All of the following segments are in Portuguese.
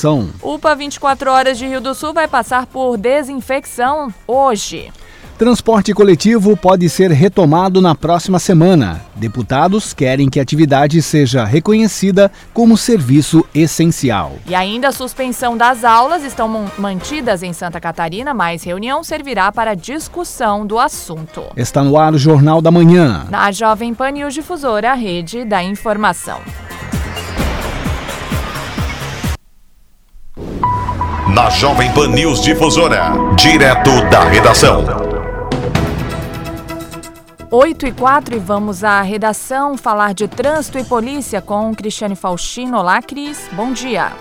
São. UPA 24 Horas de Rio do Sul vai passar por desinfecção hoje. Transporte coletivo pode ser retomado na próxima semana. Deputados querem que a atividade seja reconhecida como serviço essencial. E ainda a suspensão das aulas estão mantidas em Santa Catarina, mas reunião servirá para discussão do assunto. Está no ar o Jornal da Manhã. Na Jovem Pan News Difusora, a rede da informação. Na Jovem Pan News Difusora, direto da redação. 8 e 4 e vamos à redação falar de trânsito e polícia com Cristiane Faustino. Olá, Cris. Bom dia.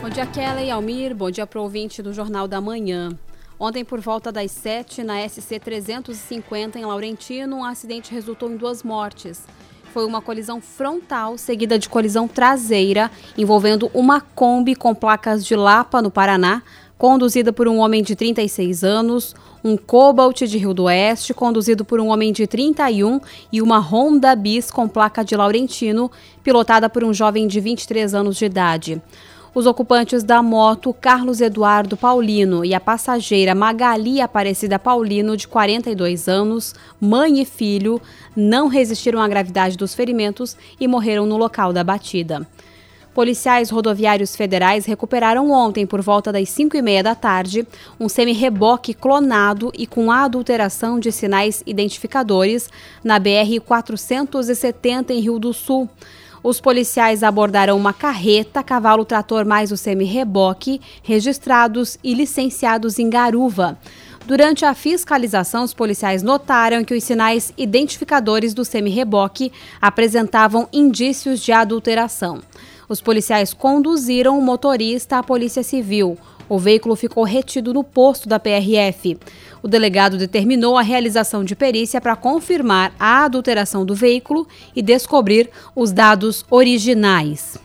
Bom dia, Kelly e Almir. Bom dia para o ouvinte do Jornal da Manhã. Ontem, por volta das 7, na SC 350, em Laurentino, um acidente resultou em duas mortes foi uma colisão frontal seguida de colisão traseira envolvendo uma Kombi com placas de Lapa, no Paraná, conduzida por um homem de 36 anos, um Cobalt de Rio do Oeste, conduzido por um homem de 31 e uma Honda Bis com placa de Laurentino, pilotada por um jovem de 23 anos de idade. Os ocupantes da moto Carlos Eduardo Paulino e a passageira Magali Aparecida Paulino, de 42 anos, mãe e filho, não resistiram à gravidade dos ferimentos e morreram no local da batida. Policiais rodoviários federais recuperaram ontem, por volta das 5 e meia da tarde, um semi-reboque clonado e com adulteração de sinais identificadores na BR-470 em Rio do Sul. Os policiais abordaram uma carreta, cavalo trator mais o semi-reboque, registrados e licenciados em Garuva. Durante a fiscalização, os policiais notaram que os sinais identificadores do semi-reboque apresentavam indícios de adulteração. Os policiais conduziram o motorista à Polícia Civil. O veículo ficou retido no posto da PRF. O delegado determinou a realização de perícia para confirmar a adulteração do veículo e descobrir os dados originais.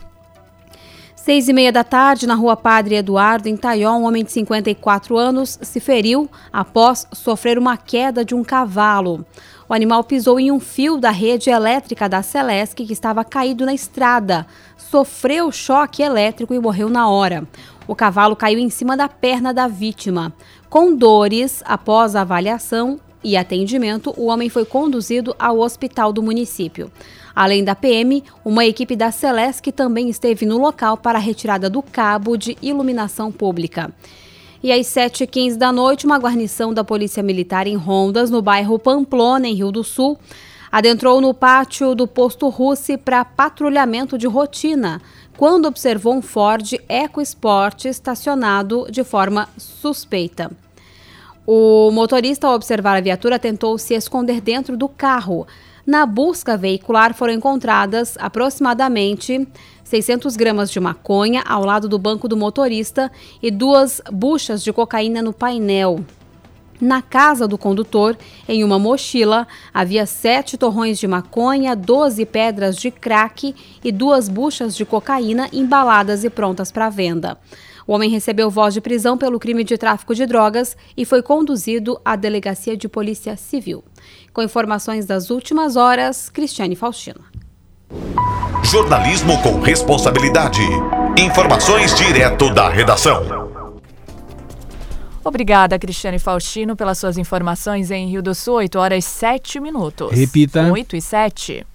Seis e meia da tarde, na rua Padre Eduardo, em Taió, um homem de 54 anos se feriu após sofrer uma queda de um cavalo. O animal pisou em um fio da rede elétrica da Celesc que estava caído na estrada. Sofreu choque elétrico e morreu na hora. O cavalo caiu em cima da perna da vítima. Com dores, após a avaliação e atendimento, o homem foi conduzido ao hospital do município. Além da PM, uma equipe da Celesc também esteve no local para a retirada do cabo de iluminação pública. E às 7h15 da noite, uma guarnição da Polícia Militar em Rondas, no bairro Pamplona, em Rio do Sul, adentrou no pátio do posto Russi para patrulhamento de rotina, quando observou um Ford EcoSport estacionado de forma suspeita. O motorista, ao observar a viatura, tentou se esconder dentro do carro. Na busca veicular foram encontradas aproximadamente 600 gramas de maconha ao lado do banco do motorista e duas buchas de cocaína no painel. Na casa do condutor, em uma mochila, havia sete torrões de maconha, 12 pedras de crack e duas buchas de cocaína embaladas e prontas para venda. O homem recebeu voz de prisão pelo crime de tráfico de drogas e foi conduzido à delegacia de polícia civil. Com informações das últimas horas, Cristiane Faustina. Jornalismo com responsabilidade. Informações direto da redação. Obrigada, Cristiane Faustino, pelas suas informações em Rio do Sul, 8 horas 7 minutos. Repita. 8 e 7.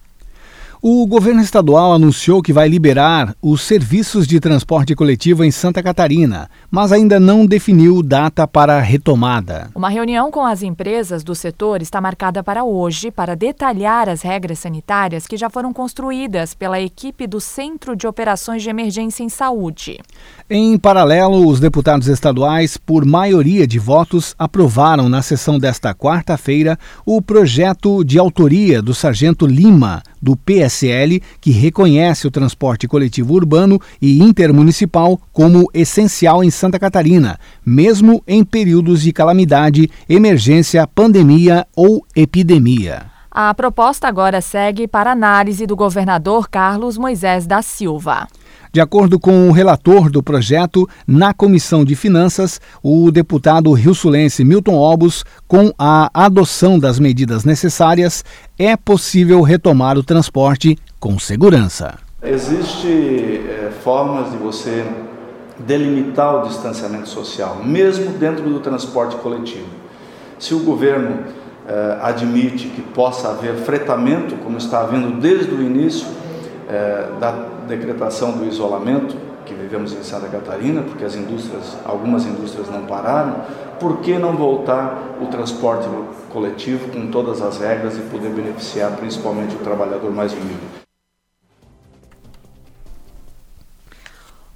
O governo estadual anunciou que vai liberar os serviços de transporte coletivo em Santa Catarina, mas ainda não definiu data para a retomada. Uma reunião com as empresas do setor está marcada para hoje para detalhar as regras sanitárias que já foram construídas pela equipe do Centro de Operações de Emergência em Saúde. Em paralelo, os deputados estaduais, por maioria de votos, aprovaram na sessão desta quarta-feira o projeto de autoria do Sargento Lima, do PSL, que reconhece o transporte coletivo urbano e intermunicipal como essencial em Santa Catarina, mesmo em períodos de calamidade, emergência, pandemia ou epidemia. A proposta agora segue para análise do governador Carlos Moisés da Silva. De acordo com o relator do projeto, na Comissão de Finanças, o deputado rio-sulense Milton Obus, com a adoção das medidas necessárias, é possível retomar o transporte com segurança. Existem é, formas de você delimitar o distanciamento social, mesmo dentro do transporte coletivo. Se o governo eh, admite que possa haver fretamento, como está havendo desde o início eh, da decretação do isolamento que vivemos em Santa Catarina, porque as indústrias, algumas indústrias não pararam, por que não voltar o transporte coletivo com todas as regras e poder beneficiar principalmente o trabalhador mais humilde?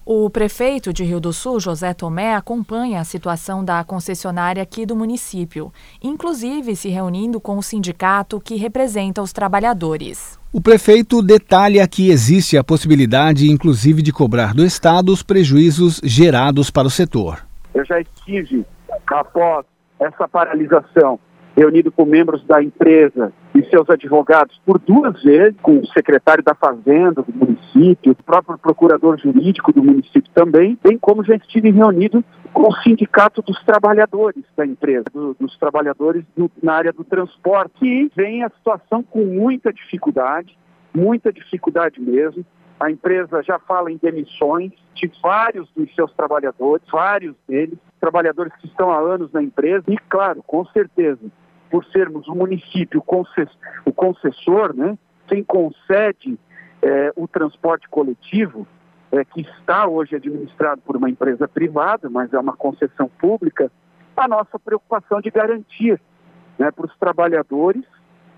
O prefeito de Rio do Sul, José Tomé, acompanha a situação da concessionária aqui do município, inclusive se reunindo com o sindicato que representa os trabalhadores. O prefeito detalha que existe a possibilidade, inclusive, de cobrar do Estado os prejuízos gerados para o setor. Eu já estive, após essa paralisação, reunido com membros da empresa e seus advogados por duas vezes, com o secretário da Fazenda do município, o próprio procurador jurídico do município também, bem como já estive reunido com o sindicato dos trabalhadores da empresa, do, dos trabalhadores do, na área do transporte, que vem a situação com muita dificuldade, muita dificuldade mesmo. A empresa já fala em demissões de vários dos seus trabalhadores, vários deles, trabalhadores que estão há anos na empresa, e claro, com certeza, por sermos o município o concessor, né, quem concede é, o transporte coletivo, é, que está hoje administrado por uma empresa privada, mas é uma concessão pública, a nossa preocupação de garantir né, para os trabalhadores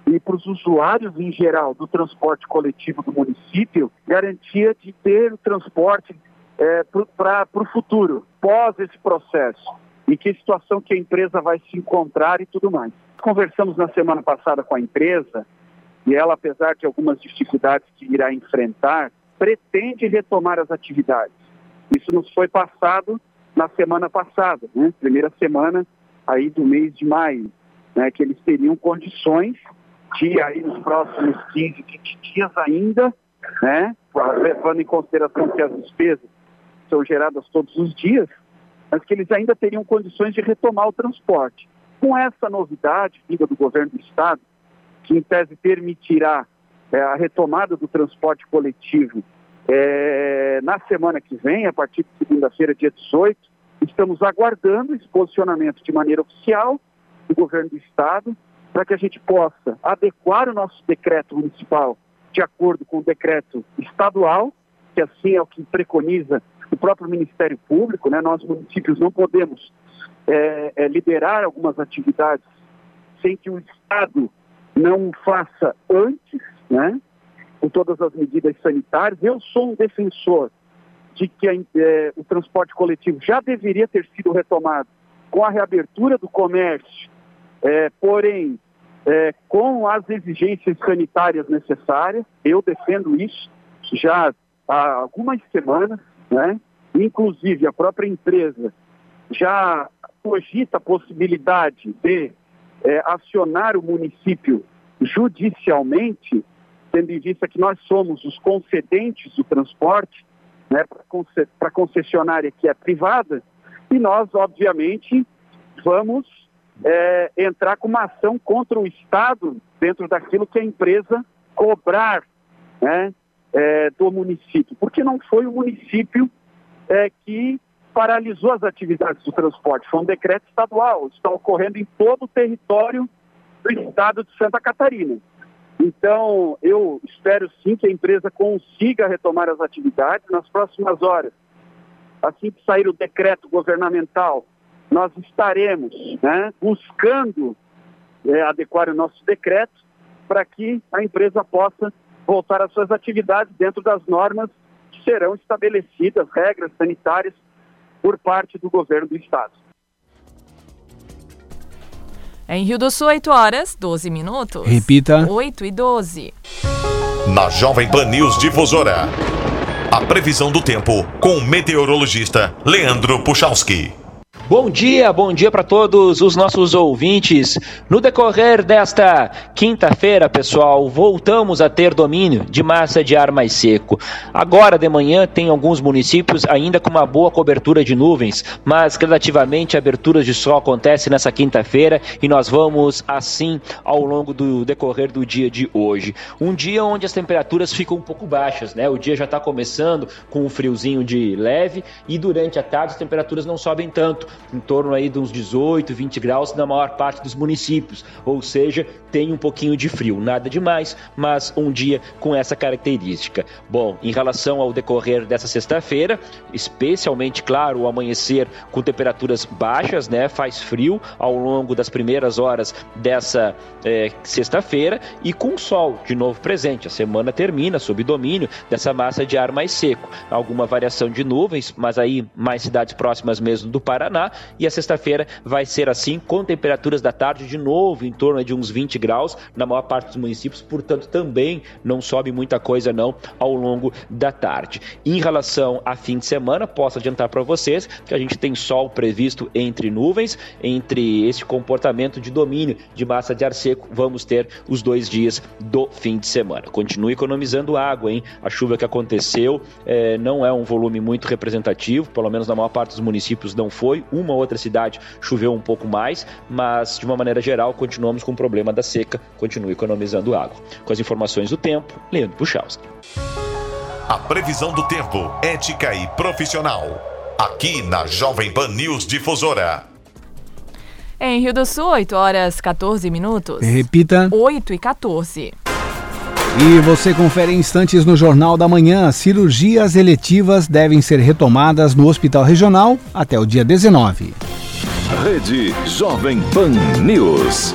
e para os usuários em geral do transporte coletivo do município, garantia de ter o transporte é, para o futuro, pós esse processo, e que situação que a empresa vai se encontrar e tudo mais. Conversamos na semana passada com a empresa e ela, apesar de algumas dificuldades que irá enfrentar, pretende retomar as atividades. Isso nos foi passado na semana passada, né? primeira semana aí do mês de maio, né? que eles teriam condições de aí nos próximos 15, 20 dias ainda, né? levando em consideração que as despesas são geradas todos os dias, mas que eles ainda teriam condições de retomar o transporte. Com essa novidade vinda do governo do Estado, que em tese permitirá é, a retomada do transporte coletivo é, na semana que vem, a partir de segunda-feira, dia 18, estamos aguardando esse posicionamento de maneira oficial do governo do Estado, para que a gente possa adequar o nosso decreto municipal de acordo com o decreto estadual, que assim é o que preconiza o próprio Ministério Público, né? Nós municípios não podemos é, é, liberar algumas atividades sem que o Estado não faça antes, né? Com todas as medidas sanitárias. Eu sou um defensor de que a, é, o transporte coletivo já deveria ter sido retomado com a reabertura do comércio, é, porém é, com as exigências sanitárias necessárias. Eu defendo isso já há algumas semanas, né? Inclusive a própria empresa já cogita a possibilidade de é, acionar o município judicialmente, tendo em vista que nós somos os concedentes do transporte, né, para a concessionária que é privada, e nós, obviamente, vamos é, entrar com uma ação contra o Estado dentro daquilo que a empresa cobrar né, é, do município, porque não foi o município é, que paralisou as atividades do transporte. Foi um decreto estadual, está ocorrendo em todo o território do estado de Santa Catarina. Então, eu espero sim que a empresa consiga retomar as atividades nas próximas horas. Assim que sair o decreto governamental, nós estaremos né, buscando é, adequar o nosso decreto para que a empresa possa voltar às suas atividades dentro das normas que serão estabelecidas, regras sanitárias por parte do governo do estado. Em Rio do Sul, 8 horas, 12 minutos. Repita. 8 e 12. Na Jovem Pan News Difusora. A previsão do tempo com o meteorologista Leandro Puchalski. Bom dia, bom dia para todos os nossos ouvintes. No decorrer desta quinta-feira, pessoal, voltamos a ter domínio de massa de ar mais seco. Agora de manhã tem alguns municípios ainda com uma boa cobertura de nuvens, mas gradativamente aberturas de sol acontecem nessa quinta-feira e nós vamos assim ao longo do decorrer do dia de hoje. Um dia onde as temperaturas ficam um pouco baixas, né? O dia já está começando com um friozinho de leve e durante a tarde as temperaturas não sobem tanto em torno aí de uns 18, 20 graus na maior parte dos municípios, ou seja, tem um pouquinho de frio, nada demais, mas um dia com essa característica. Bom, em relação ao decorrer dessa sexta-feira, especialmente, claro, o amanhecer com temperaturas baixas, né, faz frio ao longo das primeiras horas dessa é, sexta-feira e com sol de novo presente. A semana termina sob domínio dessa massa de ar mais seco. Alguma variação de nuvens, mas aí mais cidades próximas mesmo do Paraná e a sexta-feira vai ser assim, com temperaturas da tarde de novo em torno de uns 20 graus na maior parte dos municípios, portanto também não sobe muita coisa não ao longo da tarde. Em relação a fim de semana, posso adiantar para vocês que a gente tem sol previsto entre nuvens, entre esse comportamento de domínio de massa de ar seco, vamos ter os dois dias do fim de semana. Continue economizando água, hein? A chuva que aconteceu é, não é um volume muito representativo, pelo menos na maior parte dos municípios não foi. Uma outra cidade choveu um pouco mais, mas de uma maneira geral continuamos com o problema da seca. Continue economizando água. Com as informações do tempo, Leandro Puchalski. A previsão do tempo, ética e profissional. Aqui na Jovem Pan News Difusora. Em Rio do Sul, 8 horas 14 minutos. Repita. 8 e 14. E você confere instantes no Jornal da Manhã. Cirurgias eletivas devem ser retomadas no Hospital Regional até o dia 19. Rede Jovem Pan News.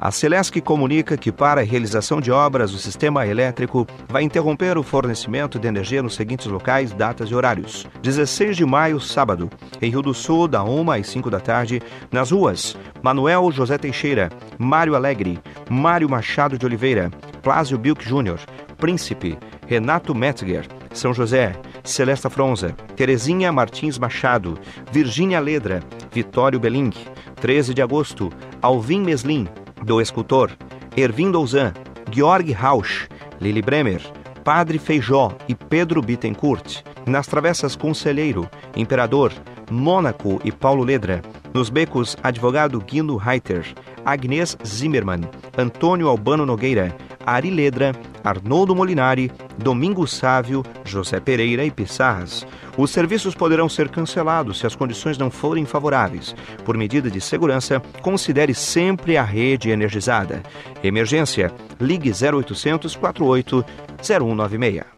A Celesc comunica que, para a realização de obras, o sistema elétrico vai interromper o fornecimento de energia nos seguintes locais, datas e horários. 16 de maio, sábado, em Rio do Sul, da 1 às 5 da tarde, nas ruas Manuel José Teixeira, Mário Alegre, Mário Machado de Oliveira, Plásio Bilk Júnior, Príncipe, Renato Metzger, São José, Celesta Fronza, Terezinha Martins Machado, Virgínia Ledra, Vitório Beling, 13 de agosto, Alvin Meslin, do escultor Ervin Douzan, Georg Rausch, Lili Bremer, Padre Feijó e Pedro Bittencourt. Nas travessas Conselheiro, Imperador, Mônaco e Paulo Ledra. Nos becos Advogado Guindo Reiter, Agnès Zimmermann, Antônio Albano Nogueira, Ari Ledra, Arnoldo Molinari, Domingos Sávio, José Pereira e Pissarras. Os serviços poderão ser cancelados se as condições não forem favoráveis. Por medida de segurança, considere sempre a rede energizada. Emergência, ligue 0800 48 0196.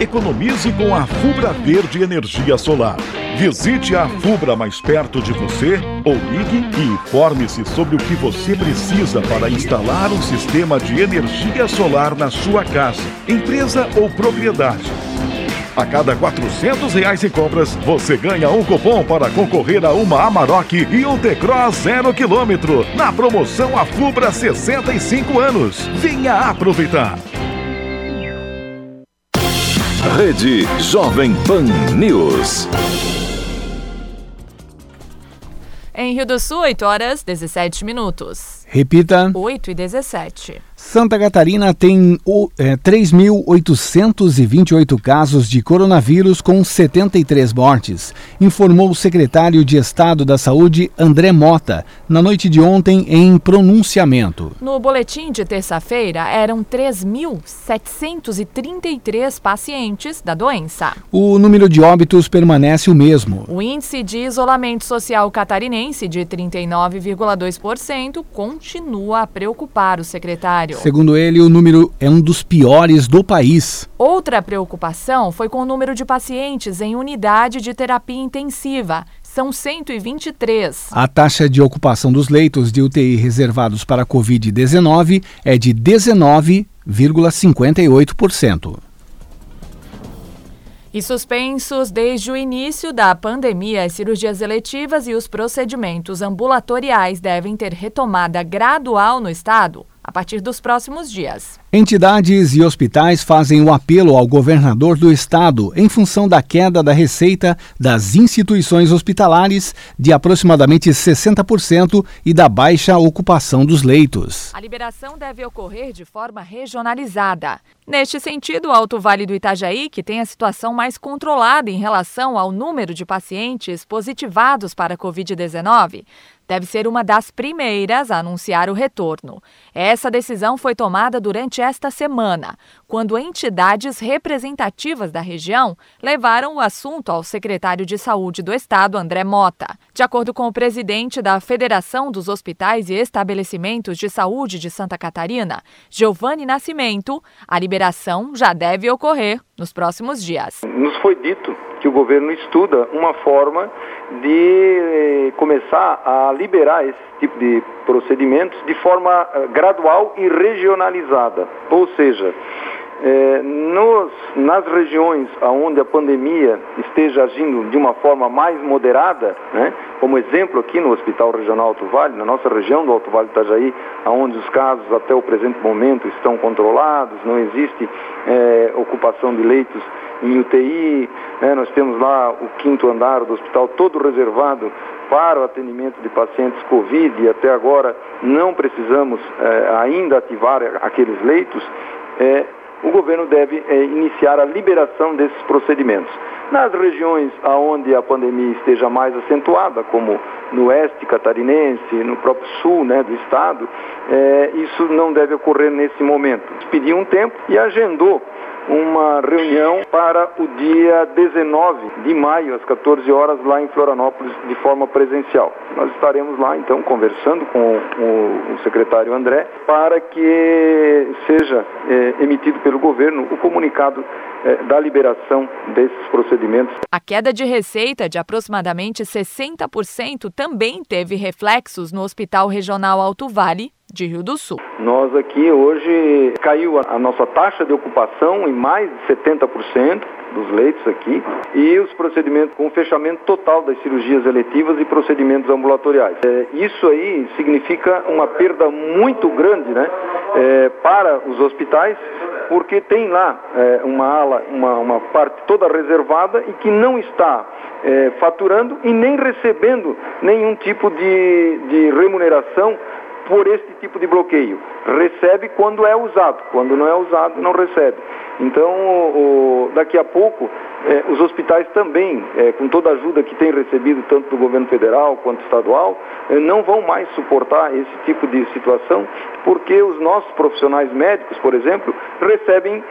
Economize com a Fubra Verde Energia Solar. Visite a Fubra mais perto de você ou ligue e informe-se sobre o que você precisa para instalar um sistema de energia solar na sua casa, empresa ou propriedade. A cada 400 reais em compras, você ganha um cupom para concorrer a uma Amarok e um T-Cross 0 km na promoção A Fubra 65 anos. Venha aproveitar! Rede Jovem Pan News. Em Rio do Sul, 8 horas 17 minutos. Repita. 8 e 17. Santa Catarina tem é, 3.828 casos de coronavírus com 73 mortes, informou o secretário de Estado da Saúde, André Mota, na noite de ontem em pronunciamento. No boletim de terça-feira, eram 3.733 pacientes da doença. O número de óbitos permanece o mesmo. O índice de isolamento social catarinense de 39,2% continua a preocupar o secretário. Segundo ele, o número é um dos piores do país. Outra preocupação foi com o número de pacientes em unidade de terapia intensiva. São 123. A taxa de ocupação dos leitos de UTI reservados para a Covid-19 é de 19,58%. E suspensos desde o início da pandemia, as cirurgias eletivas e os procedimentos ambulatoriais devem ter retomada gradual no estado a partir dos próximos dias. Entidades e hospitais fazem o apelo ao governador do estado em função da queda da receita das instituições hospitalares de aproximadamente 60% e da baixa ocupação dos leitos. A liberação deve ocorrer de forma regionalizada. Neste sentido, o Alto Vale do Itajaí, que tem a situação mais controlada em relação ao número de pacientes positivados para a Covid-19, deve ser uma das primeiras a anunciar o retorno. Essa decisão foi tomada durante esta semana, quando entidades representativas da região levaram o assunto ao secretário de Saúde do Estado, André Mota. De acordo com o presidente da Federação dos Hospitais e Estabelecimentos de Saúde de Santa Catarina, Giovanni Nascimento, a liberação já deve ocorrer nos próximos dias. Nos foi dito que o governo estuda uma forma de eh, começar a liberar esse tipo de procedimentos de forma eh, gradual e regionalizada. Ou seja, é, nos, nas regiões onde a pandemia esteja agindo de uma forma mais moderada, né, como exemplo aqui no Hospital Regional Alto Vale, na nossa região do Alto Vale Itajaí, onde os casos até o presente momento estão controlados, não existe é, ocupação de leitos em UTI, né, nós temos lá o quinto andar do hospital todo reservado para o atendimento de pacientes Covid e até agora não precisamos é, ainda ativar aqueles leitos. É, o governo deve é, iniciar a liberação desses procedimentos. Nas regiões onde a pandemia esteja mais acentuada, como no oeste catarinense, no próprio sul né, do estado, é, isso não deve ocorrer nesse momento. Pediu um tempo e agendou uma reunião para o dia 19 de maio, às 14 horas, lá em Florianópolis, de forma presencial. Nós estaremos lá, então, conversando com o, secretário André, para que seja é, emitido pelo governo o comunicado é, da liberação desses procedimentos. A queda de receita de aproximadamente 60% também teve reflexos no Hospital Regional Alto Vale, de Rio do Sul. Nós aqui hoje caiu a nossa taxa de ocupação em mais de 70% dos leitos aqui e os procedimentos com fechamento total das cirurgias eletivas e procedimentos ambulatoriais. É, isso aí significa uma perda muito grande né, é, para os hospitais porque tem lá é, uma ala, uma, uma, parte toda reservada e que não está é, faturando e nem recebendo nenhum tipo de, de remuneração por este tipo de bloqueio. Recebe quando é usado, quando não é usado, não recebe. Então, o, daqui a pouco, eh, os hospitais também, eh, com toda a ajuda que têm recebido, tanto do governo federal quanto estadual, eh, não vão mais suportar esse tipo de situação, porque os nossos profissionais médicos, por exemplo, recebem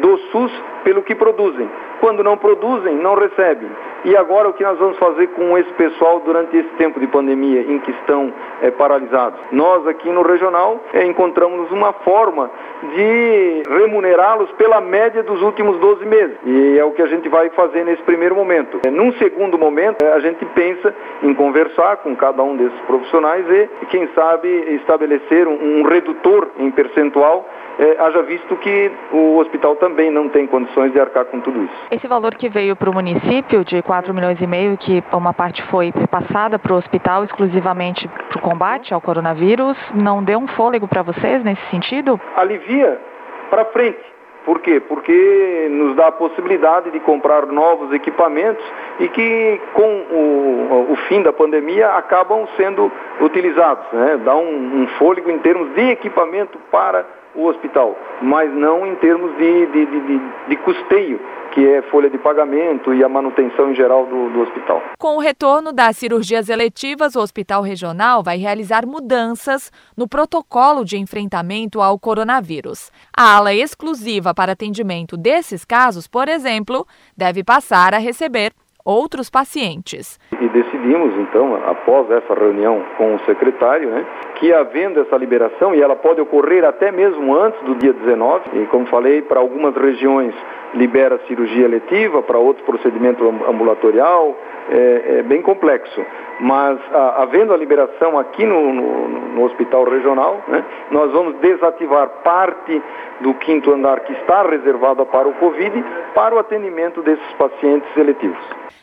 do SUS pelo que produzem. Quando não produzem, não recebem. E agora o que nós vamos fazer com esse pessoal durante esse tempo de pandemia em que estão é, paralisados? Nós aqui no regional é, encontramos uma forma de remunerá-los pela média dos últimos 12 meses. E é o que a gente vai fazer nesse primeiro momento. É, num segundo momento, é, a gente pensa em conversar com cada um desses profissionais e, quem sabe, estabelecer um, um redutor em percentual é, haja visto que o hospital também não tem condições de arcar com tudo isso. Esse valor que veio para o município de 4 milhões e meio, que uma parte foi passada para o hospital exclusivamente para o combate ao coronavírus, não deu um fôlego para vocês nesse sentido? Alivia para frente, Por quê? Porque nos dá a possibilidade de comprar novos equipamentos e que com o, o fim da pandemia acabam sendo utilizados. Né? Dá um, um fôlego em termos de equipamento para o hospital, mas não em termos de, de, de, de, custeio, que é folha de pagamento e a manutenção em geral do, do hospital. Com o retorno das cirurgias eletivas, o Hospital Regional vai realizar mudanças no protocolo de enfrentamento ao coronavírus. A ala exclusiva para atendimento desses casos, por exemplo, deve passar a receber outros pacientes. E decidimos, então, após essa reunião com o secretário, né, que havendo essa liberação, e ela pode ocorrer até mesmo antes do dia 19, e como falei, para algumas regiões libera cirurgia letiva, para outros procedimento ambulatorial, é, é bem complexo. Mas a, havendo a liberação aqui no, no, no hospital regional, né, nós vamos desativar parte do quinto andar que está reservado para o Covid para o atendimento desses pacientes seletivos.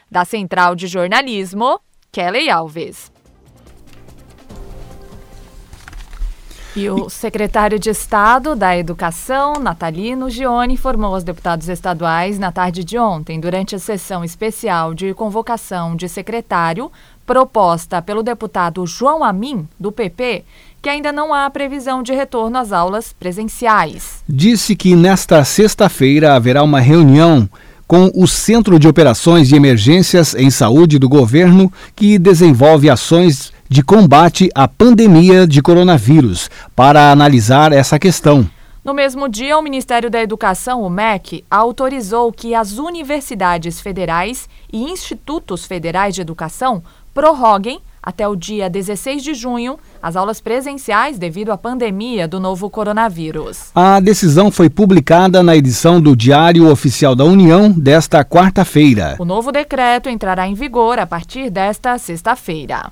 Da Central de Jornalismo, Kelly Alves. E o secretário de Estado da Educação, Natalino Gione, informou aos deputados estaduais na tarde de ontem, durante a sessão especial de convocação de secretário, proposta pelo deputado João Amin, do PP, que ainda não há previsão de retorno às aulas presenciais. Disse que nesta sexta-feira haverá uma reunião com o Centro de Operações de Emergências em Saúde do governo, que desenvolve ações de combate à pandemia de coronavírus, para analisar essa questão. No mesmo dia, o Ministério da Educação, o MEC, autorizou que as universidades federais e institutos federais de educação prorroguem até o dia 16 de junho as aulas presenciais devido à pandemia do novo coronavírus. A decisão foi publicada na edição do Diário Oficial da União desta quarta-feira. O novo decreto entrará em vigor a partir desta sexta-feira.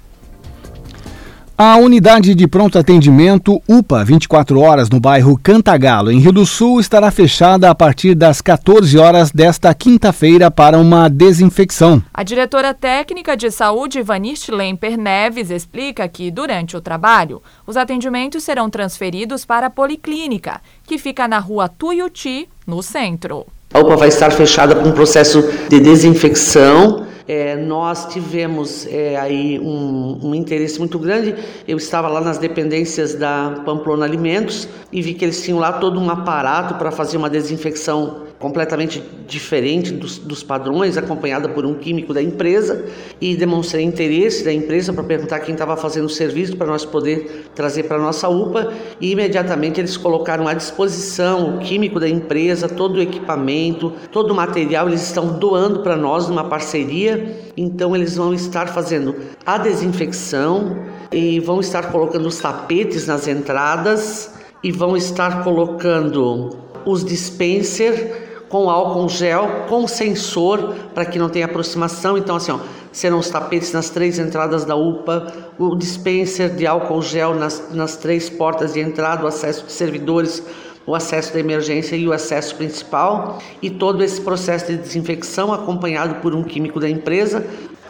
A unidade de pronto atendimento UPA 24 horas no bairro Cantagalo, em Rio do Sul, estará fechada a partir das 14 horas desta quinta-feira para uma desinfecção. A diretora técnica de saúde, Vaniste Lemper Neves, explica que, durante o trabalho, os atendimentos serão transferidos para a Policlínica, que fica na rua Tuiuti, no centro. A UPA vai estar fechada com um processo de desinfecção é, nós tivemos é, aí um, um, interesse muito grande. Eu estava lá nas dependências da Pamplona Alimentos e vi que eles tinham lá todo um aparato para fazer uma desinfecção completamente diferente dos, dos, padrões, acompanhada por um químico da empresa, e demonstrei interesse da empresa para perguntar quem estava fazendo o serviço para nós poder trazer para a nossa UPA, e imediatamente eles colocaram à disposição o químico da empresa, todo o equipamento, todo o material, eles estão doando para nós numa parceria, então eles vão estar fazendo a desinfecção e vão estar colocando os tapetes nas entradas e vão estar colocando os dispenser com álcool gel, com sensor para que não tenha aproximação. Então, assim, ó, serão os tapetes nas três entradas da UPA, o dispenser de álcool gel nas, nas três portas de entrada, o acesso de servidores, o acesso da emergência e o acesso principal, e todo esse processo de desinfecção acompanhado por um químico da empresa,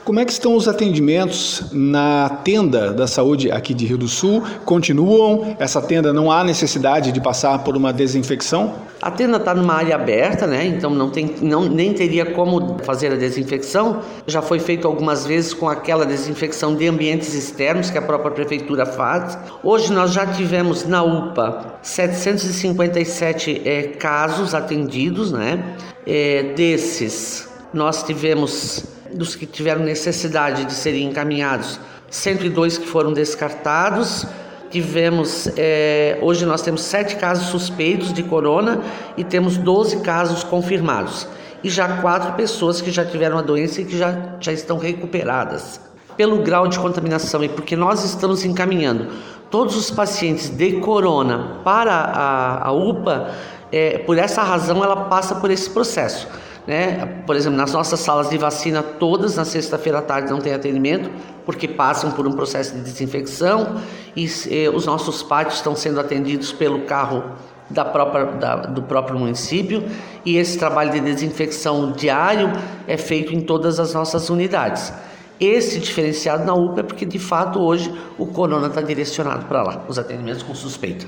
como é que estão os atendimentos na tenda da saúde aqui de Rio do Sul? Continuam? Essa tenda não há necessidade de passar por uma desinfecção? A tenda está numa área aberta, né? Então não tem, não, nem teria como fazer a desinfecção. Já foi feito algumas vezes com aquela desinfecção de ambientes externos que a própria prefeitura faz. Hoje nós já tivemos na UPA 757 é, casos atendidos, né? É, desses nós tivemos dos que tiveram necessidade de serem encaminhados, 102 que foram descartados. Tivemos, é, hoje nós temos sete casos suspeitos de corona e temos 12 casos confirmados. E já quatro pessoas que já tiveram a doença e que já, já estão recuperadas. Pelo grau de contaminação e porque nós estamos encaminhando todos os pacientes de corona para a, a UPA, é, por essa razão ela passa por esse processo. Né? Por exemplo, nas nossas salas de vacina, todas na sexta-feira à tarde não tem atendimento, porque passam por um processo de desinfecção e eh, os nossos pátios estão sendo atendidos pelo carro da própria, da, do próprio município e esse trabalho de desinfecção diário é feito em todas as nossas unidades. Esse diferenciado na UPA é porque de fato hoje o corona está direcionado para lá, os atendimentos com suspeita.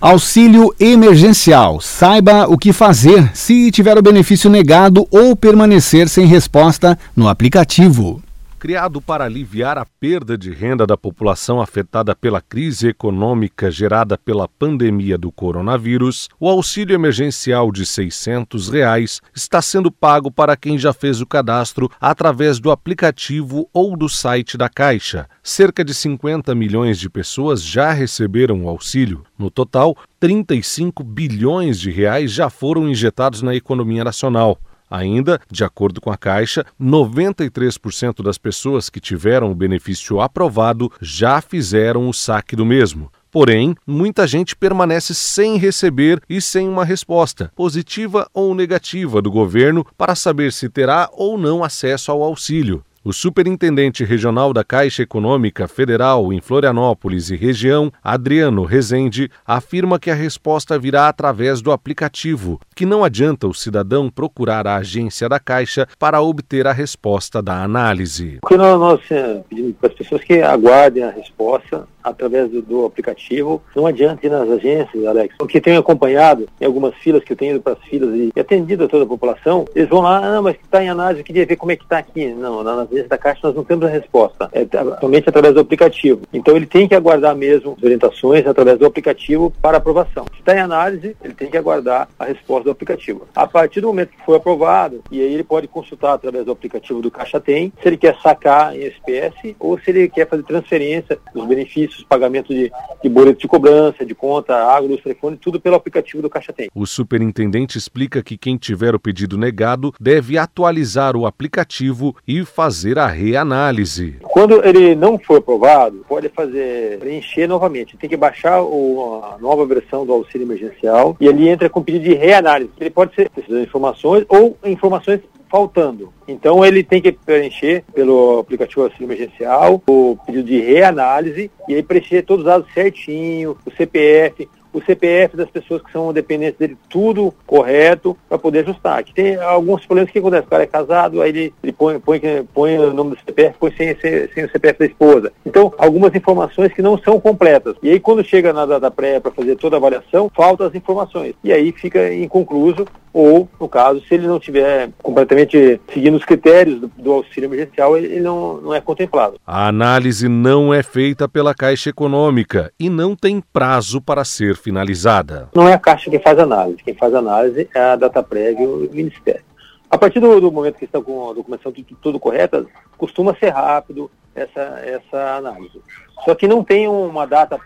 Auxílio emergencial. Saiba o que fazer se tiver o benefício negado ou permanecer sem resposta no aplicativo criado para aliviar a perda de renda da população afetada pela crise econômica gerada pela pandemia do coronavírus, o auxílio emergencial de 600 reais está sendo pago para quem já fez o cadastro através do aplicativo ou do site da Caixa. Cerca de 50 milhões de pessoas já receberam o auxílio. No total, 35 bilhões de reais já foram injetados na economia nacional. Ainda, de acordo com a Caixa, 93% das pessoas que tiveram o benefício aprovado já fizeram o saque do mesmo. Porém, muita gente permanece sem receber e sem uma resposta, positiva ou negativa, do governo para saber se terá ou não acesso ao auxílio. O superintendente regional da Caixa Econômica Federal em Florianópolis e região, Adriano Rezende, afirma que a resposta virá através do aplicativo, que não adianta o cidadão procurar a agência da Caixa para obter a resposta da análise. O que nós, nós eh, pedimos para as pessoas que aguardem a resposta através do, do, aplicativo. Não adianta ir nas agências, Alex. O que tenho acompanhado em algumas filas que eu tenho ido para as filas e, atendido a toda a população, eles vão lá, ah, mas está em análise, eu queria ver como é que está aqui. Não, nas agências da Caixa nós não temos a resposta. É somente através do aplicativo. Então ele tem que aguardar mesmo as orientações através do aplicativo para aprovação. Se está em análise, ele tem que aguardar a resposta do aplicativo. A partir do momento que foi aprovado, e aí ele pode consultar através do aplicativo do Caixa Tem, se ele quer sacar em espécie ou se ele quer fazer transferência dos benefícios pagamento de, de boleto de cobrança, de conta, água, luz, telefone, tudo pelo aplicativo do Caixa Tem. O superintendente explica que quem tiver o pedido negado deve atualizar o aplicativo e fazer a reanálise. Quando ele não for aprovado, pode fazer preencher novamente. Tem que baixar o, a nova versão do auxílio emergencial e ali entra com pedido de reanálise. Ele pode ser precisando de informações ou informações faltando. Então ele tem que preencher pelo aplicativo auxílio emergencial o pedido de reanálise e aí preencher todos os dados certinho, o CPF, o CPF das pessoas que são dependentes dele, tudo correto para poder ajustar. Aqui tem alguns problemas que acontecem. O cara é casado, aí ele, ele põe, põe, põe o nome do CPF, põe sem, sem, sem, o CPF da esposa. Então, algumas informações que não são completas. E aí, quando chega na data pré para fazer toda a avaliação, faltam as informações. E aí fica inconcluso ou, no caso, se ele não tiver completamente seguindo os critérios do, do auxílio emergencial, ele, ele não, não é contemplado. A análise não é feita pela Caixa Econômica e não tem prazo para ser finalizada. Não é a Caixa que faz análise, quem faz análise é a data prévia e o Ministério. A partir do, do momento que estão com a documentação tudo, tudo correta, costuma ser rápido essa, essa análise. Só que não tem uma data,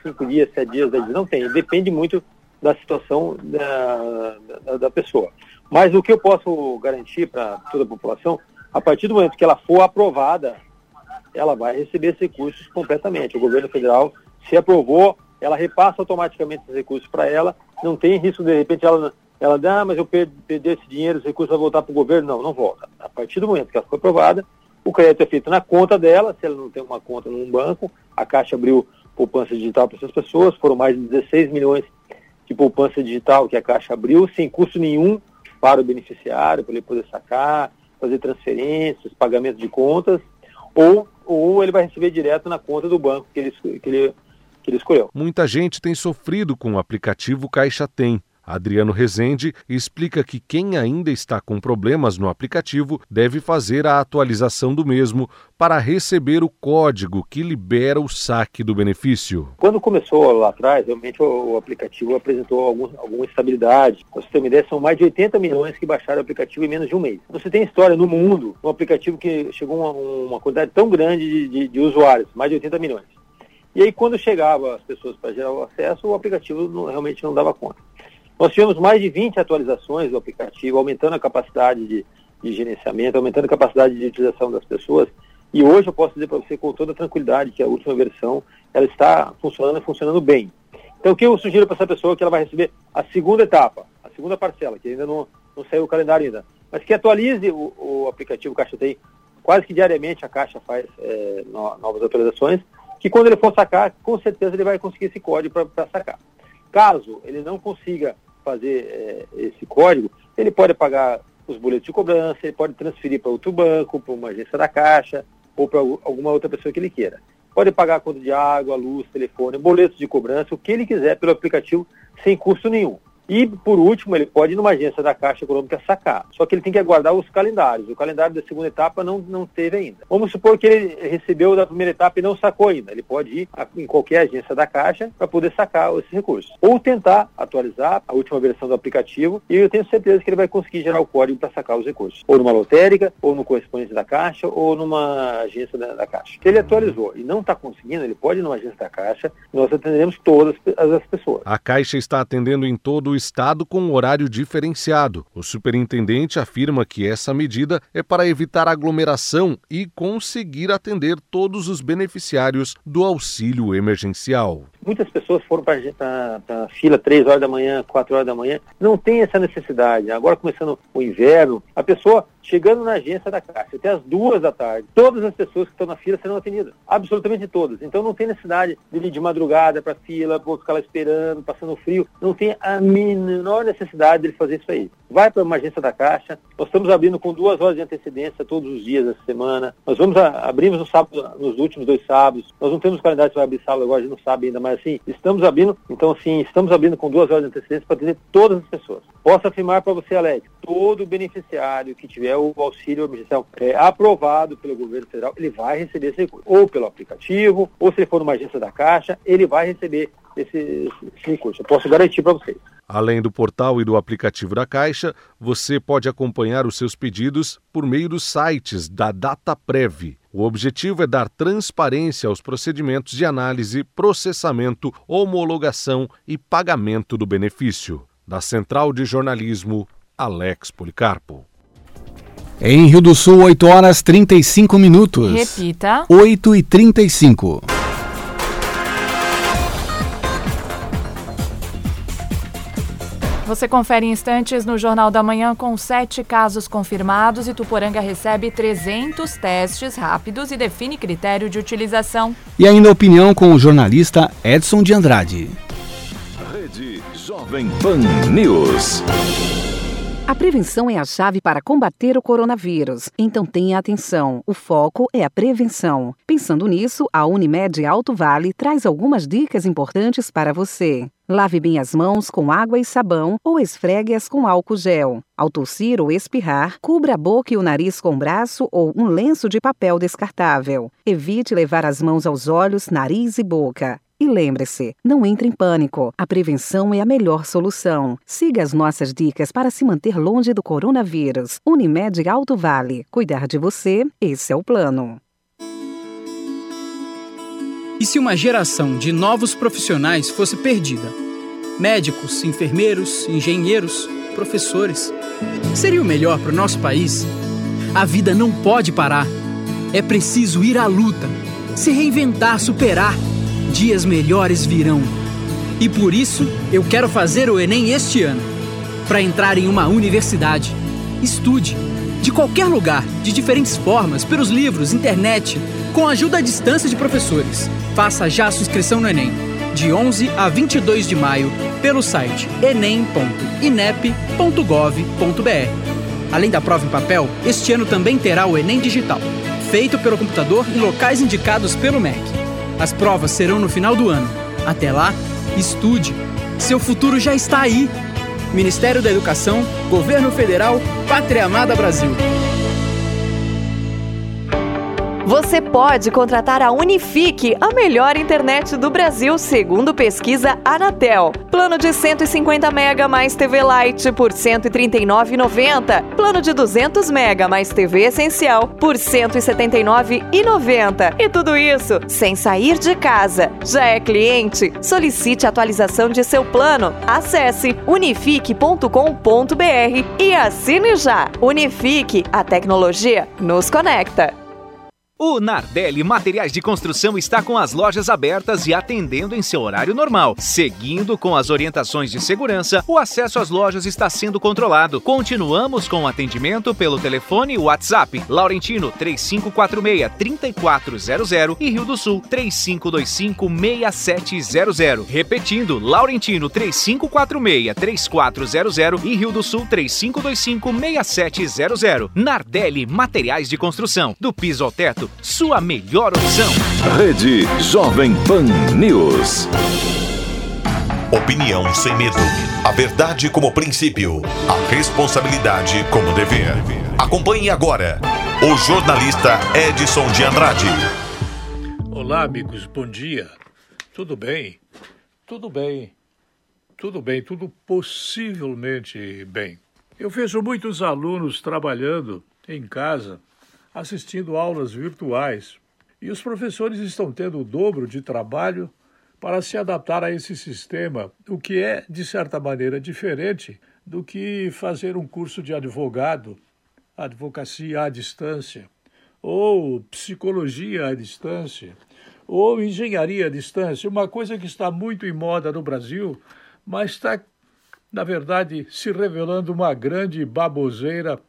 cinco dias, sete dias, dez dias, não tem. Depende muito da situação da, da, da pessoa. Mas o que eu posso garantir para toda a população, a partir do momento que ela for aprovada, ela vai receber esses recursos completamente. O governo federal, se aprovou, ela repassa automaticamente esses recursos para ela, não tem risco de, de repente ela ela ah, mas eu perdi, esse dinheiro, esse recurso vai voltar para o governo. Não, não volta. A partir do momento que ela foi aprovada, o crédito é feito na conta dela, se ela não tem uma conta num banco, a Caixa abriu poupança digital para essas pessoas, foram mais de 16 milhões de poupança digital que a Caixa abriu, sem custo nenhum para o beneficiário, para ele poder sacar, fazer transferências, pagamento de contas, ou, ou ele vai receber direto na conta do banco que ele, que ele, que ele escolheu. Muita gente tem sofrido com o aplicativo Caixa Tem. Adriano Rezende explica que quem ainda está com problemas no aplicativo deve fazer a atualização do mesmo para receber o código que libera o saque do benefício. Quando começou lá atrás, realmente o, aplicativo apresentou algum, alguma estabilidade. Para você ter uma ideia, são mais de 80 milhões que baixaram o aplicativo em menos de um mês. Você tem história no mundo, um aplicativo que chegou a uma, uma quantidade tão grande de, de, de usuários, mais de 80 milhões. E aí, quando chegava as pessoas para gerar o acesso, o aplicativo não, realmente não dava conta. Nós tivemos mais de 20 atualizações do aplicativo, aumentando a capacidade de, de gerenciamento, aumentando a capacidade de utilização das pessoas. E hoje eu posso dizer para você com toda tranquilidade que a última versão ela está funcionando e funcionando bem. Então o que eu sugiro para essa pessoa é que ela vai receber a segunda etapa, a segunda parcela, que ainda não, não saiu o calendário ainda, mas que atualize o, o aplicativo Caixa Tem. Quase que diariamente a Caixa faz é, no, novas atualizações, que quando ele for sacar, com certeza ele vai conseguir esse código para sacar. Caso ele não consiga fazer é, esse código, ele pode pagar os boletos de cobrança, ele pode transferir para outro banco, para uma agência da Caixa ou para alguma outra pessoa que ele queira. pode pagar a conta de água, luz, telefone, boletos de cobrança, o que ele quiser pelo aplicativo sem custo nenhum. E, por último, ele pode ir numa agência da Caixa Econômica sacar. Só que ele tem que aguardar os calendários. O calendário da segunda etapa não, não teve ainda. Vamos supor que ele recebeu da primeira etapa e não sacou ainda. Ele pode ir em qualquer agência da Caixa para poder sacar esses recursos. Ou tentar atualizar a última versão do aplicativo e eu tenho certeza que ele vai conseguir gerar o código para sacar os recursos. Ou numa lotérica, ou no correspondente da Caixa, ou numa agência da, da Caixa. Se ele atualizou e não está conseguindo, ele pode ir numa agência da Caixa. Nós atenderemos todas as pessoas. A Caixa está atendendo em todo o estado com um horário diferenciado. O superintendente afirma que essa medida é para evitar aglomeração e conseguir atender todos os beneficiários do auxílio emergencial. Muitas pessoas foram para a fila 3 horas da manhã, 4 horas da manhã. Não tem essa necessidade. Agora começando o inverno, a pessoa chegando na agência da Caixa até as duas da tarde, todas as pessoas que estão na fila serão atendidas. Absolutamente todas. Então não tem necessidade de ir de madrugada para a fila, vou ficar lá esperando, passando frio. Não tem a menor necessidade de ele fazer isso aí. Vai para uma agência da Caixa. Nós estamos abrindo com duas horas de antecedência todos os dias dessa semana. Nós vamos a, abrimos no sábado, nos últimos dois sábados. Nós não temos se vai abrir sábado agora, a gente não sabe ainda, mas assim, estamos abrindo. Então, assim, estamos abrindo com duas horas de antecedência para atender todas as pessoas. Posso afirmar para você, Alex, todo beneficiário que tiver o auxílio emergencial é, aprovado pelo governo federal, ele vai receber esse recurso. Ou pelo aplicativo, ou se ele for numa agência da Caixa, ele vai receber esse, esse recurso. Eu posso garantir para vocês. Além do portal e do aplicativo da Caixa, você pode acompanhar os seus pedidos por meio dos sites da DataPrev. O objetivo é dar transparência aos procedimentos de análise, processamento, homologação e pagamento do benefício. Da Central de Jornalismo, Alex Policarpo. Em Rio do Sul, 8 horas 35 minutos. Repita. 8 e 35. Você confere instantes no Jornal da Manhã com sete casos confirmados e Tuporanga recebe 300 testes rápidos e define critério de utilização. E ainda opinião com o jornalista Edson de Andrade. Rede Jovem Pan News. A prevenção é a chave para combater o coronavírus. Então tenha atenção. O foco é a prevenção. Pensando nisso, a Unimed Alto Vale traz algumas dicas importantes para você. Lave bem as mãos com água e sabão ou esfregue-as com álcool gel. Ao tossir ou espirrar, cubra a boca e o nariz com um braço ou um lenço de papel descartável. Evite levar as mãos aos olhos, nariz e boca. E lembre-se, não entre em pânico. A prevenção é a melhor solução. Siga as nossas dicas para se manter longe do coronavírus. Unimed Alto Vale. Cuidar de você, esse é o plano. E se uma geração de novos profissionais fosse perdida? Médicos, enfermeiros, engenheiros, professores. Seria o melhor para o nosso país? A vida não pode parar. É preciso ir à luta, se reinventar, superar dias melhores virão. E por isso, eu quero fazer o Enem este ano. Para entrar em uma universidade. Estude. De qualquer lugar, de diferentes formas, pelos livros, internet, com ajuda à distância de professores. Faça já a sua inscrição no Enem. De 11 a 22 de maio, pelo site enem.inep.gov.br. Além da prova em papel, este ano também terá o Enem Digital, feito pelo computador em locais indicados pelo MEC. As provas serão no final do ano. Até lá, estude. Seu futuro já está aí. Ministério da Educação, Governo Federal, Pátria Amada Brasil. Você pode contratar a Unifique, a melhor internet do Brasil, segundo pesquisa Anatel. Plano de 150 mega mais TV Lite por R$ 139,90. Plano de 200 mega mais TV Essencial por R$ 179,90. E tudo isso sem sair de casa. Já é cliente? Solicite atualização de seu plano. Acesse unifique.com.br e assine já. Unifique, a tecnologia nos conecta. O Nardelli Materiais de Construção está com as lojas abertas e atendendo em seu horário normal. Seguindo com as orientações de segurança, o acesso às lojas está sendo controlado. Continuamos com o atendimento pelo telefone e WhatsApp. Laurentino 3546-3400 e Rio do Sul 3525-6700. Repetindo, Laurentino 3546-3400 e Rio do Sul 3525-6700. Nardelli Materiais de Construção. Do piso ao teto Sua melhor opção. Rede Jovem Pan News. Opinião sem medo. A verdade como princípio. A responsabilidade como dever. Acompanhe agora o jornalista Edson de Andrade. Olá, amigos, bom dia. Tudo bem? Tudo bem. Tudo bem, tudo possivelmente bem. Eu vejo muitos alunos trabalhando em casa, assistindo aulas virtuais, e os professores estão tendo o dobro de trabalho para se adaptar a esse sistema, o que é, de certa maneira, diferente do que fazer um curso de advogado, advocacia à distância, ou psicologia à distância, ou engenharia à distância, uma coisa que está muito em moda no Brasil, mas está, na verdade, se revelando uma grande baboseira,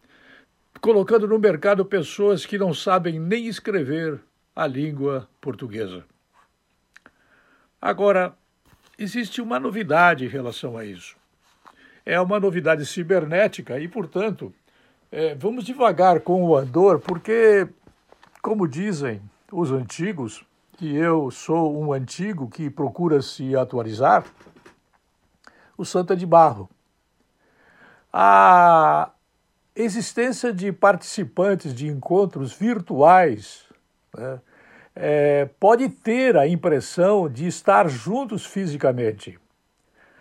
colocando no mercado pessoas que não sabem nem escrever a língua portuguesa. Agora, existe uma novidade em relação a isso. É uma novidade cibernética e, portanto, é, vamos devagar com o andor, porque, como dizem os antigos, e eu sou um antigo que procura se atualizar, o santo é de barro. A existência de participantes de encontros virtuais né, é, pode ter a impressão de estar juntos fisicamente.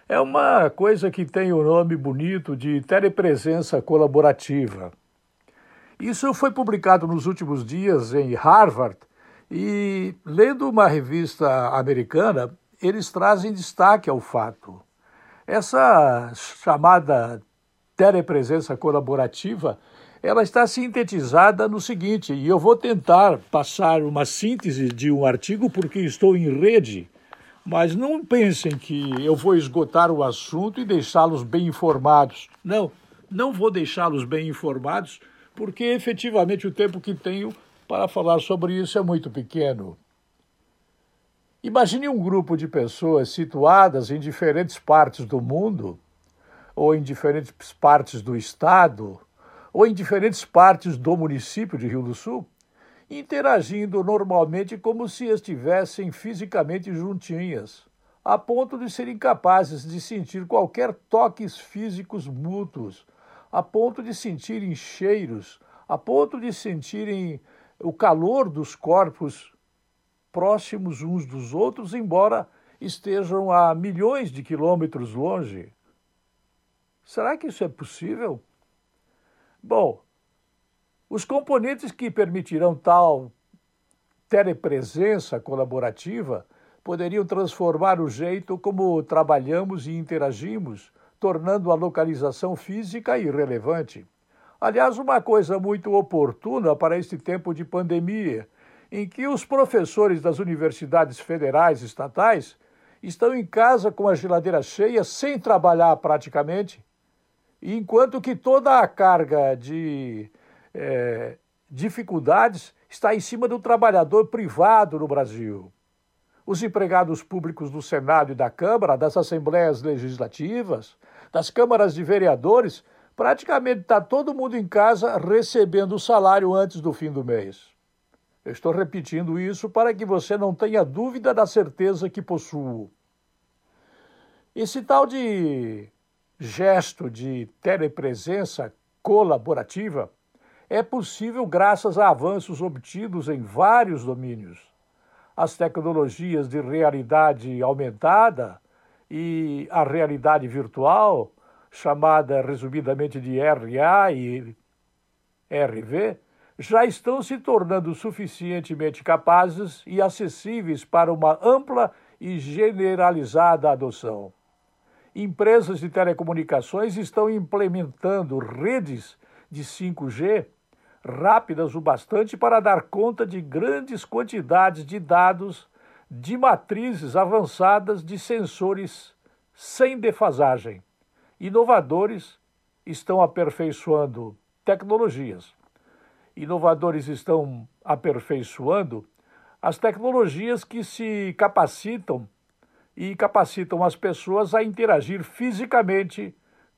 É uma coisa que tem o nome bonito de telepresença colaborativa. Isso foi publicado nos últimos dias em Harvard e, lendo uma revista americana, eles trazem destaque ao fato. Essa chamada telepresença colaborativa ela está sintetizada no seguinte, e eu vou tentar passar uma síntese de um artigo porque estou em rede, mas não pensem que eu vou esgotar o assunto e deixá-los bem informados. Não, não vou deixá-los bem informados porque efetivamente o tempo que tenho para falar sobre isso é muito pequeno. Imagine um grupo de pessoas situadas em diferentes partes do mundo ou em diferentes partes do estado ou em diferentes partes do município de Rio do Sul, interagindo normalmente como se estivessem fisicamente juntinhas, a ponto de serem capazes de sentir qualquer toques físicos mútuos, a ponto de sentirem cheiros, a ponto de sentirem o calor dos corpos próximos uns dos outros, embora estejam a milhões de quilômetros longe. Será que isso é possível? Bom, os componentes que permitirão tal telepresença colaborativa poderiam transformar o jeito como trabalhamos e interagimos, tornando a localização física irrelevante. Aliás, uma coisa muito oportuna para este tempo de pandemia, em que os professores das universidades federais e estatais estão em casa com a geladeira cheia, sem trabalhar praticamente, enquanto que toda a carga de é, dificuldades está em cima do trabalhador privado no Brasil. Os empregados públicos do Senado e da Câmara, das assembleias legislativas, das câmaras de vereadores, praticamente está todo mundo em casa recebendo o salário antes do fim do mês. Eu estou repetindo isso para que você não tenha dúvida da certeza que possuo. Esse tal de gesto de telepresença colaborativa é possível graças a avanços obtidos em vários domínios. As tecnologias de realidade aumentada e a realidade virtual, chamada resumidamente de RA e RV, já estão se tornando suficientemente capazes e acessíveis para uma ampla e generalizada adoção empresas de telecomunicações estão implementando redes de 5G rápidas o bastante para dar conta de grandes quantidades de dados de matrizes avançadas de sensores sem defasagem. Inovadores estão aperfeiçoando tecnologias. Inovadores estão aperfeiçoando as tecnologias que se capacitam e capacitam as pessoas a interagir fisicamente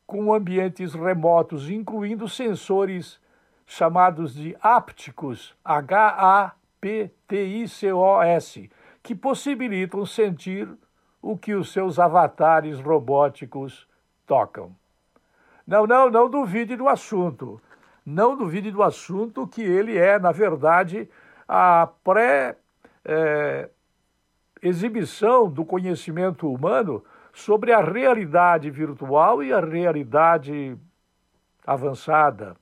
com ambientes remotos, incluindo sensores chamados de ápticos, H-A-P-T-I-C-S, PTICOS, que possibilitam sentir o que os seus avatares robóticos tocam. Não, não, não duvide do assunto. Não duvide do assunto que ele é, na verdade, a pré é, exibição do conhecimento humano sobre a realidade virtual e a realidade avançada,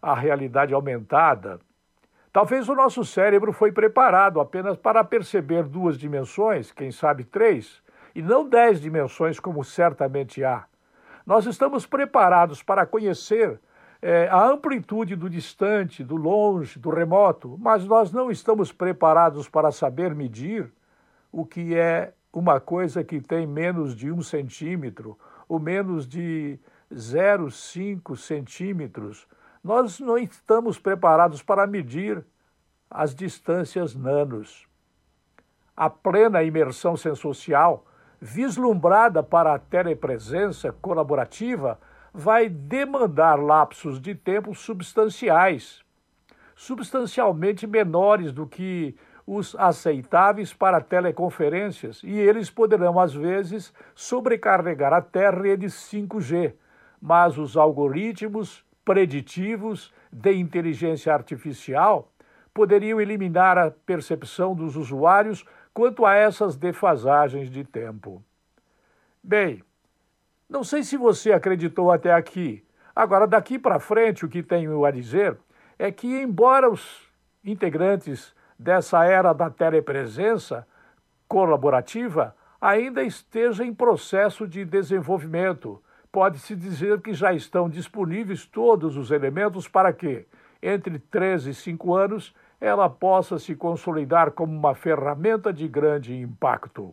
a realidade aumentada. Talvez o nosso cérebro foi preparado apenas para perceber duas dimensões, quem sabe três, e não dez dimensões como certamente há. Nós estamos preparados para conhecer é, a amplitude do distante, do longe, do remoto, mas nós não estamos preparados para saber medir o que é uma coisa que tem menos de um centímetro ou menos de 0,5 centímetros. Nós não estamos preparados para medir as distâncias nanos. A plena imersão sensorial, vislumbrada para a telepresença colaborativa, vai demandar lapsos de tempo substanciais, substancialmente menores do que os aceitáveis para teleconferências, e eles poderão, às vezes, sobrecarregar até redes 5G, mas os algoritmos preditivos de inteligência artificial poderiam eliminar a percepção dos usuários quanto a essas defasagens de tempo. Bem, não sei se você acreditou até aqui. Agora, daqui para frente, o que tenho a dizer é que, embora os integrantes dessa era da telepresença colaborativa ainda esteja em processo de desenvolvimento, pode-se dizer que já estão disponíveis todos os elementos para que, entre 3 e 5 anos, ela possa se consolidar como uma ferramenta de grande impacto.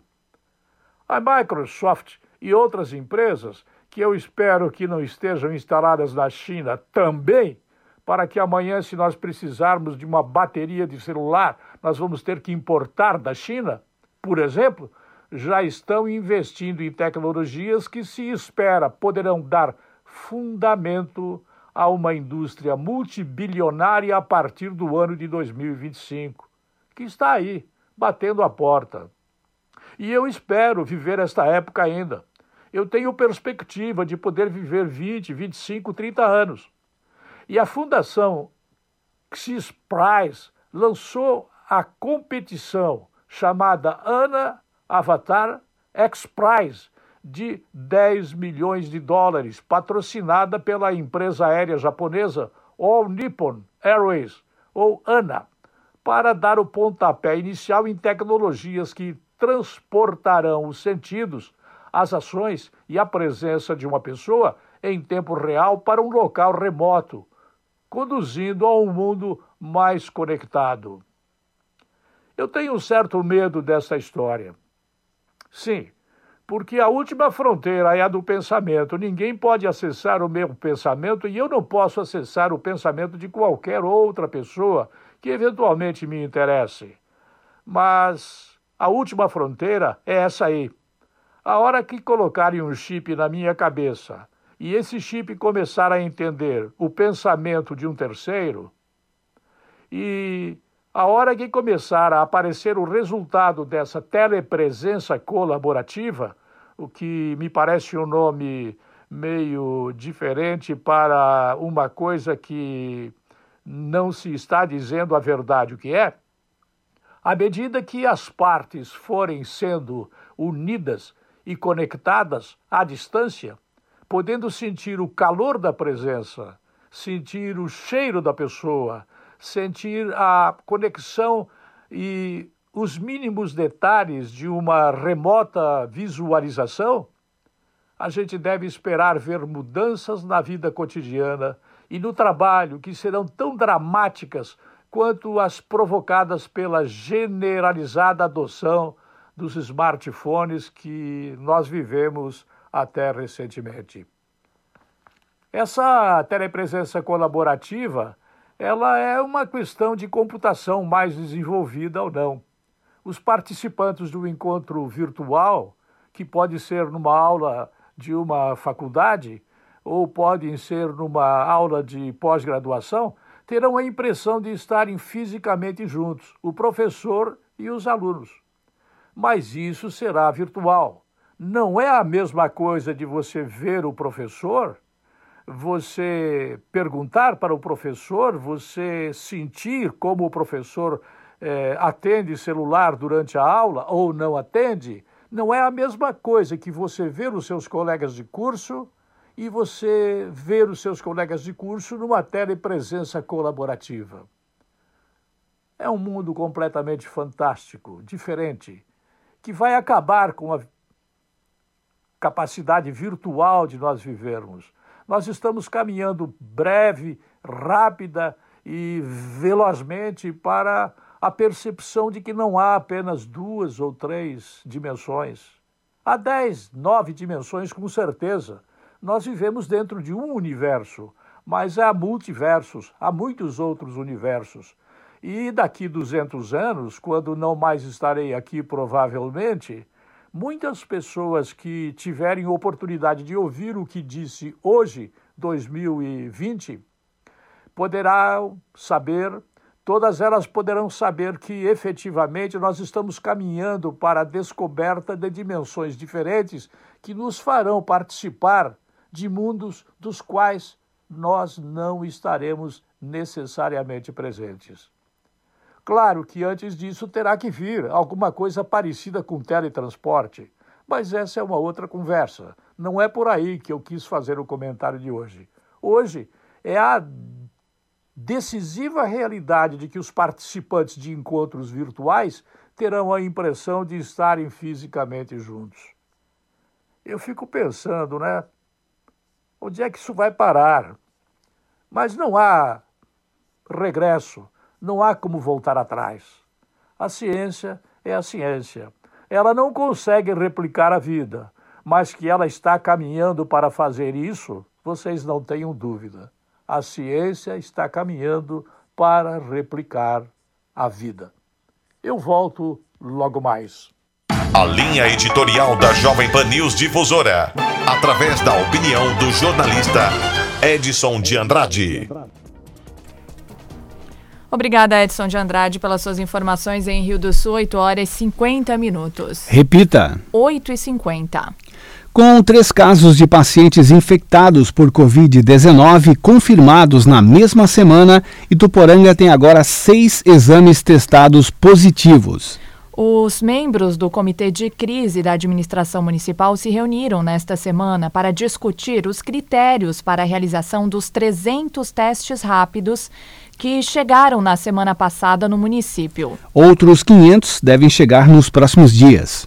A Microsoft e outras empresas, que eu espero que não estejam instaladas na China também, para que amanhã, se nós precisarmos de uma bateria de celular, nós vamos ter que importar da China, por exemplo, já estão investindo em tecnologias que se espera poderão dar fundamento a uma indústria multibilionária a partir do ano de 2025, que está aí, batendo a porta. E eu espero viver esta época ainda. Eu tenho perspectiva de poder viver 20, 25, 30 anos. E a Fundação Xis Prize lançou a competição chamada Ana Avatar X Prize de 10 milhões de dólares, patrocinada pela empresa aérea japonesa All Nippon Airways, ou ANA, para dar o pontapé inicial em tecnologias que transportarão os sentidos, as ações e a presença de uma pessoa em tempo real para um local remoto, conduzindo a um mundo mais conectado. Eu tenho um certo medo dessa história. Sim, porque a última fronteira é a do pensamento. Ninguém pode acessar o meu pensamento e eu não posso acessar o pensamento de qualquer outra pessoa que eventualmente me interesse. Mas a última fronteira é essa aí. A hora que colocarem um chip na minha cabeça e esse chip começar a entender o pensamento de um terceiro, e a hora que começar a aparecer o resultado dessa telepresença colaborativa, o que me parece um nome meio diferente para uma coisa que não se está dizendo a verdade o que é, à medida que as partes forem sendo unidas e conectadas à distância, podendo sentir o calor da presença, sentir o cheiro da pessoa, sentir a conexão e os mínimos detalhes de uma remota visualização, a gente deve esperar ver mudanças na vida cotidiana e no trabalho que serão tão dramáticas quanto as provocadas pela generalizada adoção dos smartphones que nós vivemos até recentemente. Essa telepresença colaborativa, ela é uma questão de computação mais desenvolvida ou não. Os participantes do encontro virtual, que pode ser numa aula de uma faculdade ou podem ser numa aula de pós-graduação, terão a impressão de estarem fisicamente juntos, o professor e os alunos. Mas isso será virtual. Não é a mesma coisa de você ver o professor, você perguntar para o professor, você sentir como o professor é, atende celular durante a aula ou não atende, não é a mesma coisa que você ver os seus colegas de curso e você ver os seus colegas de curso numa telepresença colaborativa. É um mundo completamente fantástico, diferente, que vai acabar com a capacidade virtual de nós vivermos. Nós estamos caminhando breve, rápida e velozmente para a percepção de que não há apenas duas ou três dimensões. Há dez, nove dimensões com certeza. Nós vivemos dentro de um universo, mas há multiversos, há muitos outros universos. E daqui 200 anos, quando não mais estarei aqui provavelmente, muitas pessoas que tiverem oportunidade de ouvir o que disse hoje, 2020, poderão saber todas elas poderão saber que efetivamente nós estamos caminhando para a descoberta de dimensões diferentes que nos farão participar de mundos dos quais nós não estaremos necessariamente presentes. Claro que antes disso terá que vir alguma coisa parecida com teletransporte, mas essa é uma outra conversa. Não é por aí que eu quis fazer o comentário de hoje. Hoje é a decisiva realidade de que os participantes de encontros virtuais terão a impressão de estarem fisicamente juntos. Eu fico pensando, né? Onde é que isso vai parar? Mas não há regresso, não há como voltar atrás. A ciência é a ciência. Ela não consegue replicar a vida, mas que ela está caminhando para fazer isso, vocês não tenham dúvida a ciência está caminhando para replicar a vida. Eu volto logo mais. A linha editorial da Jovem Pan News Difusora, através da opinião do jornalista Edson de Andrade. Obrigada, Edson de Andrade, pelas suas informações em Rio do Sul, 8 horas e 50 minutos. Repita. 8 e 50. Com três casos de pacientes infectados por Covid-19 confirmados na mesma semana, Ituporanga tem agora seis exames testados positivos. Os membros do Comitê de Crise da Administração Municipal se reuniram nesta semana para discutir os critérios para a realização dos 300 testes rápidos que chegaram na semana passada no município. Outros 500 devem chegar nos próximos dias.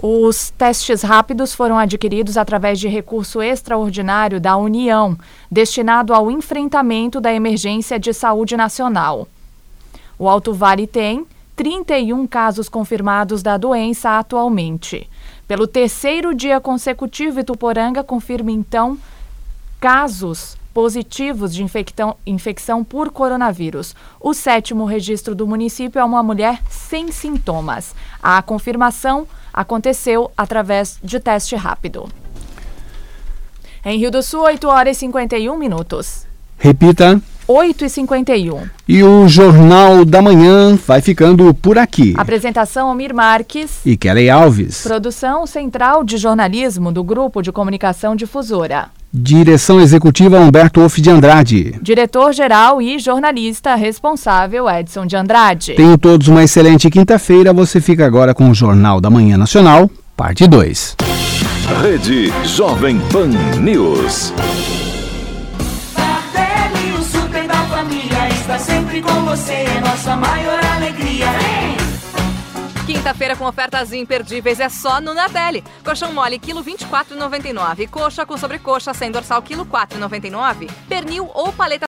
Os testes rápidos foram adquiridos através de recurso extraordinário da União, destinado ao enfrentamento da emergência de saúde nacional. O Alto Vale tem 31 casos confirmados da doença atualmente. Pelo terceiro dia consecutivo, Ituporanga confirma então casos positivos de infectão, infecção por coronavírus. O sétimo registro do município é uma mulher sem sintomas. A confirmação aconteceu através de teste rápido. Em Rio do Sul, 8 horas e 51 minutos. Repita. 8 e 51. E o Jornal da Manhã vai ficando por aqui. Apresentação Almir Marques e Kelly Alves. Produção Central de Jornalismo do Grupo de Comunicação Difusora. Direção Executiva Humberto Off de Andrade. Diretor-geral e jornalista responsável Edson de Andrade. Tenham todos uma excelente quinta-feira. Você fica agora com o Jornal da Manhã Nacional, parte 2. Rede Jovem Pan News. Sempre com você, é nossa maior alegria. Quinta-feira com ofertas imperdíveis é só no Nardelli. Colchão mole, quilo 24,99. Coxa com sobrecoxa sem dorsal, quilo 4,99. Pernil ou paleta